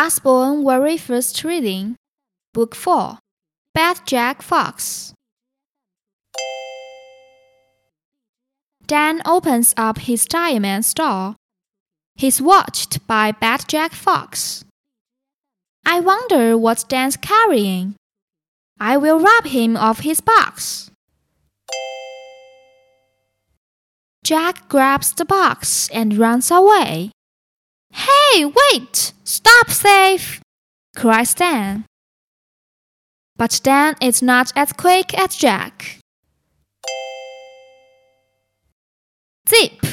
Usborne Very First Reading, Book 4 Bad Jack Fox. Dan opens up his diamond store. He's watched by Bad Jack Fox. I wonder what Dan's carrying. I will rob him of his box. Jack grabs the box and runs away. Hey, wait! Stop thief! cries Dan. But Dan is not as quick as Jack. Zip!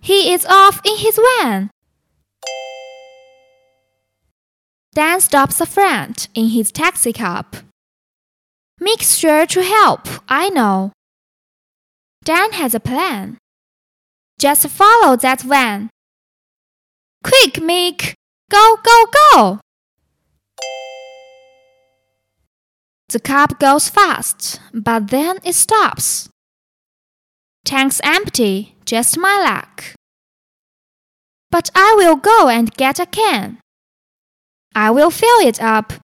He is off in his van. Dan stops a friend in his taxi cab. Make sure to help, I know. Dan has a plan. Just follow that van. Quick, Mick! Go, go, go! The cab goes fast, but then it stops. Tank's empty, just my luck. But I will go and get a can. I will fill it up.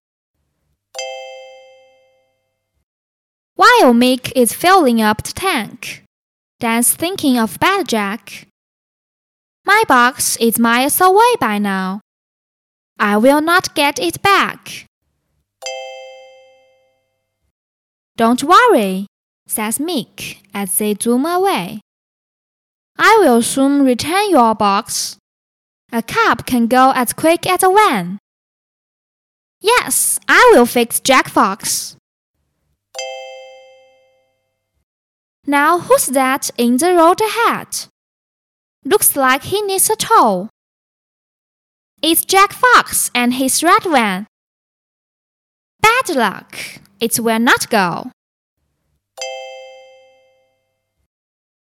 While Mick is filling up the tank, Dan's thinking of Bad Jack. My box is miles away by now. I will not get it back. Don't worry, says Mick as they zoom away. I will soon return your box. A cab can go as quick as a van. Yes, I will fix Jack Fox. Now who's that in the road ahead? Looks like he needs a tow. It's Jack Fox and his red van. Bad luck. It will not go.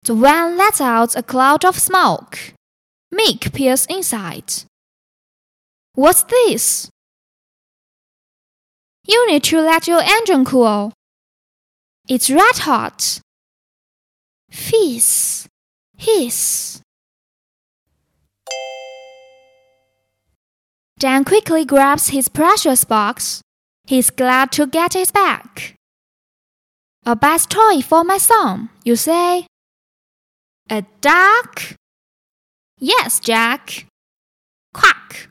The van lets out a cloud of smoke. Mick peers inside. What's this? You need to let your engine cool. It's red hot. Fizz, hiss. Dan quickly grabs his precious box. He's glad to get it back. A best toy for my son, you say? A duck? Yes, Jack. Quack!